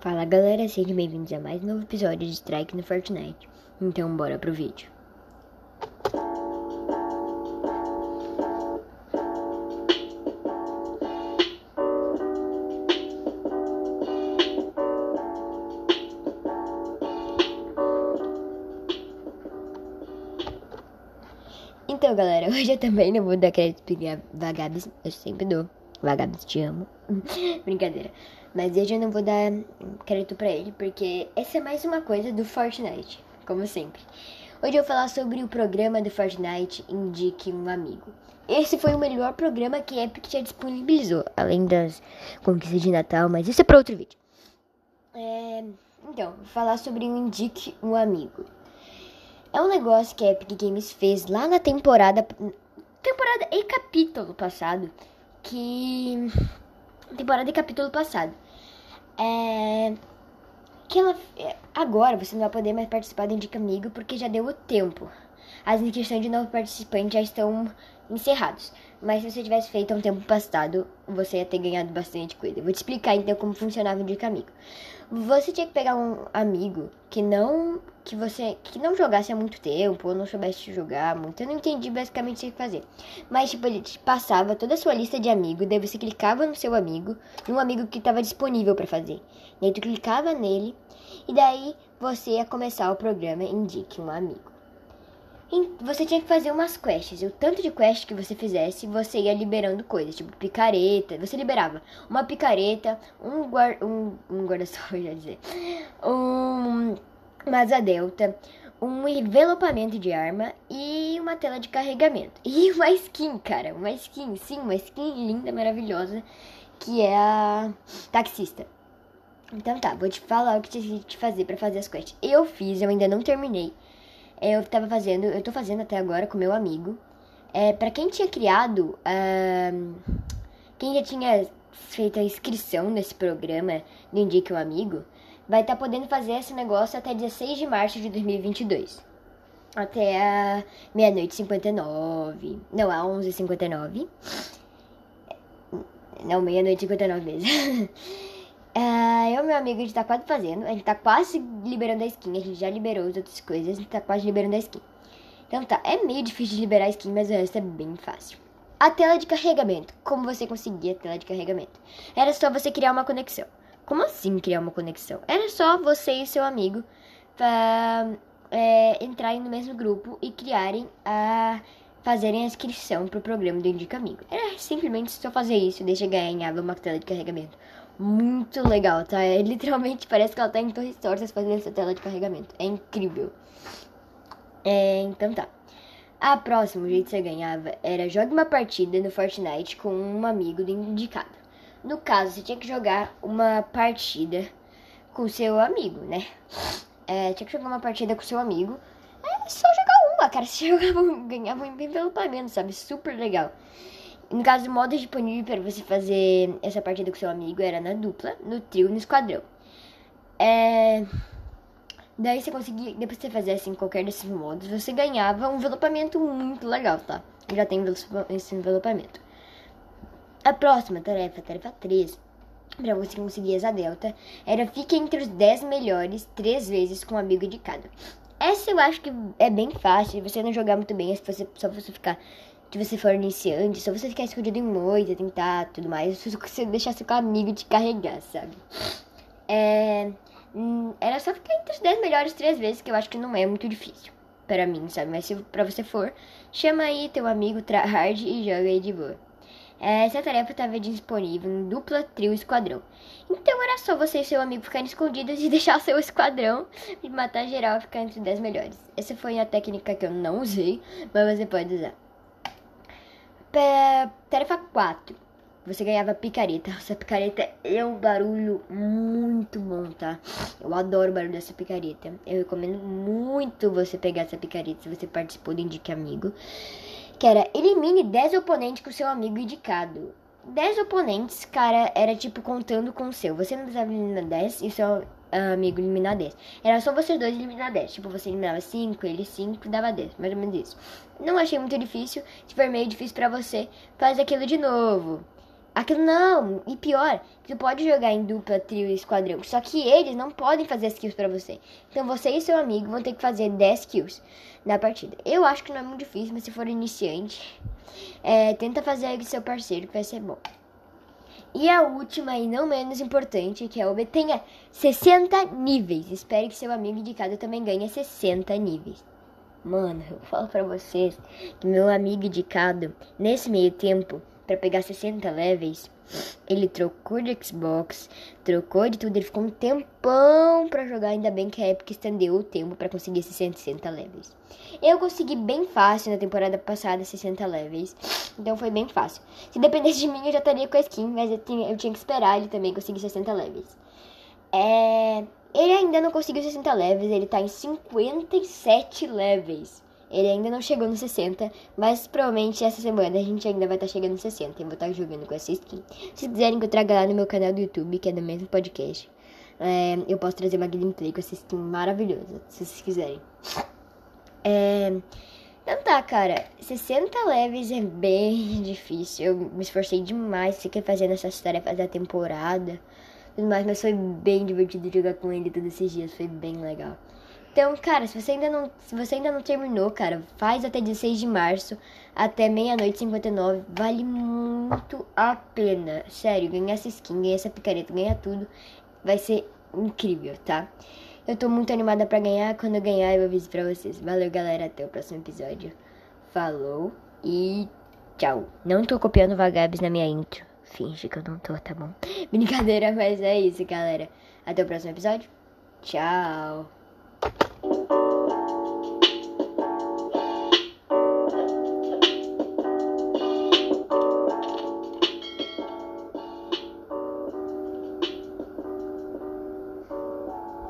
Fala galera, sejam bem-vindos a mais um novo episódio de Strike no Fortnite. Então bora pro vídeo. Então galera, hoje eu também não vou dar crédito pra Vagabes, eu sempre dou. Vagabes, te amo. Brincadeira. Mas hoje eu não vou dar crédito pra ele, porque essa é mais uma coisa do Fortnite, como sempre. Hoje eu vou falar sobre o programa do Fortnite Indique um Amigo. Esse foi o melhor programa que a Epic já disponibilizou, além das conquistas de Natal, mas isso é para outro vídeo. É, então, vou falar sobre o Indique um Amigo. É um negócio que a Epic Games fez lá na temporada. Temporada e capítulo passado. Que. Temporada e capítulo passado. É. Que ela. Agora você não vai poder mais participar do Indica Amigo porque já deu o tempo. As inscrições de novo participante já estão encerrados. Mas se você tivesse feito um tempo passado, você ia ter ganhado bastante coisa. Vou te explicar então como funcionava o Indica Amigo. Você tinha que pegar um amigo que não que você que não jogasse há muito tempo ou não soubesse jogar muito. Eu não entendi basicamente o que fazer. Mas tipo, ele te passava toda a sua lista de amigos, daí você clicava no seu amigo, num amigo que estava disponível para fazer. E aí tu clicava nele e daí você ia começar o programa Indique um amigo. Você tinha que fazer umas quests. E o tanto de quest que você fizesse, você ia liberando coisas, tipo picareta. Você liberava uma picareta, um, guarda, um, um guarda-sol, já dizer, um, uma asa delta, um envelopamento de arma e uma tela de carregamento. E uma skin, cara, uma skin, sim, uma skin linda, maravilhosa, que é a taxista. Então tá, vou te falar o que tinha que fazer para fazer as quests. Eu fiz, eu ainda não terminei. Eu tava fazendo, eu tô fazendo até agora com meu amigo. É, para quem tinha criado, quem já tinha feito a inscrição nesse programa do Indique um Amigo, vai estar tá podendo fazer esse negócio até 16 de março de 2022. Até a meia-noite 59. Não, a 11h59. Não, meia-noite 59 mesmo. Uh, eu meu amigo, a gente tá quase fazendo. A gente tá quase liberando a skin. A gente já liberou as outras coisas. A gente tá quase liberando a skin. Então tá, é meio difícil de liberar a skin, mas o resto é bem fácil. A tela de carregamento. Como você conseguia a tela de carregamento? Era só você criar uma conexão. Como assim criar uma conexão? Era só você e seu amigo pra, é, entrarem no mesmo grupo e criarem a. fazerem a inscrição pro programa do Indica Amigo. Era simplesmente só fazer isso, deixa ganhar uma tela de carregamento muito legal, tá? É, literalmente parece que ela tá em torres tortas fazendo essa tela de carregamento. É incrível. É, então tá. A próxima, o jeito que você ganhava era jogue uma partida no Fortnite com um amigo do indicado. No caso, você tinha que jogar uma partida com seu amigo, né? É, tinha que jogar uma partida com seu amigo. É só jogar uma, cara. Você jogava, ganhava um envelopanento, sabe? Super legal. No caso, o modo disponível para você fazer essa partida com seu amigo era na dupla, no trio no esquadrão. É... Daí você conseguia, depois que você fizesse em qualquer desses modos, você ganhava um envelopamento muito legal, tá? Já tem esse envelopamento. A próxima tarefa, tarefa 3, para você conseguir essa delta, era fique entre os 10 melhores três vezes com um amigo de cada. Essa eu acho que é bem fácil, você não jogar muito bem, se você, só você ficar se você for iniciante, só você ficar escondido em moita, tentar tudo mais, se você deixar seu amigo te carregar, sabe? É, hum, era só ficar entre os 10 melhores três vezes, que eu acho que não é muito difícil para mim, sabe? Mas se pra você for, chama aí teu amigo tryhard e joga aí de boa. Essa tarefa estava disponível em dupla, trio e esquadrão. Então era só você e seu amigo ficarem escondidos e deixar seu esquadrão e matar geral e ficar entre os 10 melhores. Essa foi a técnica que eu não usei, mas você pode usar. Tarefa 4. Você ganhava picareta. Essa picareta é um barulho muito bom, tá? Eu adoro o barulho dessa picareta. Eu recomendo muito você pegar essa picareta se você participou do Indique Amigo. Que era elimine 10 oponentes com seu amigo indicado. 10 oponentes, cara, era tipo contando com o seu. Você não precisava eliminar 10 e seu amigo eliminar 10. Era só vocês dois eliminar 10. Tipo, você eliminava 5, ele 5, dava 10. Mais ou menos isso. Não achei muito difícil. Se for meio difícil pra você, faz aquilo de novo. Aquilo não, e pior, tu pode jogar em dupla, trio e esquadrão. Só que eles não podem fazer as kills pra você. Então você e seu amigo vão ter que fazer 10 kills na partida. Eu acho que não é muito difícil, mas se for iniciante, é, tenta fazer com seu parceiro que vai ser bom. E a última e não menos importante, que é obtenha 60 níveis. Espero que seu amigo indicado também ganhe 60 níveis. Mano, eu falo pra vocês que meu amigo indicado, nesse meio tempo, para pegar 60 levels, ele trocou de Xbox, trocou de tudo, ele ficou um tempão para jogar, ainda bem que a Epic estendeu o tempo para conseguir esses 60 levels. Eu consegui bem fácil na temporada passada 60 levels, então foi bem fácil. Se dependesse de mim, eu já estaria com a skin, mas eu tinha, eu tinha que esperar ele também conseguir 60 levels. É... Ele ainda não conseguiu 60 levels, ele tá em 57 levels. Ele ainda não chegou no 60, mas provavelmente essa semana a gente ainda vai estar tá chegando no 60 e vou estar tá jogando com essa skin. Se quiserem que eu traga lá no meu canal do YouTube, que é do mesmo podcast, é, eu posso trazer uma gameplay com essa skin maravilhosa, se vocês quiserem. É, então tá, cara, 60 leves é bem difícil. Eu me esforcei demais, fiquei fazendo essas tarefas da temporada, tudo mais, mas foi bem divertido jogar com ele todos esses dias, foi bem legal. Então, cara, se você ainda não, se você ainda não terminou, cara, faz até 16 de março, até meia-noite 59, vale muito a pena. Sério, ganhar essa skin, ganhar essa picareta, ganhar tudo, vai ser incrível, tá? Eu tô muito animada para ganhar, quando eu ganhar eu aviso pra vocês. Valeu, galera, até o próximo episódio. Falou e tchau. Não tô copiando vagabes na minha intro. Finge que eu não tô, tá bom? Brincadeira, mas é isso, galera. Até o próximo episódio. Tchau. Thank you.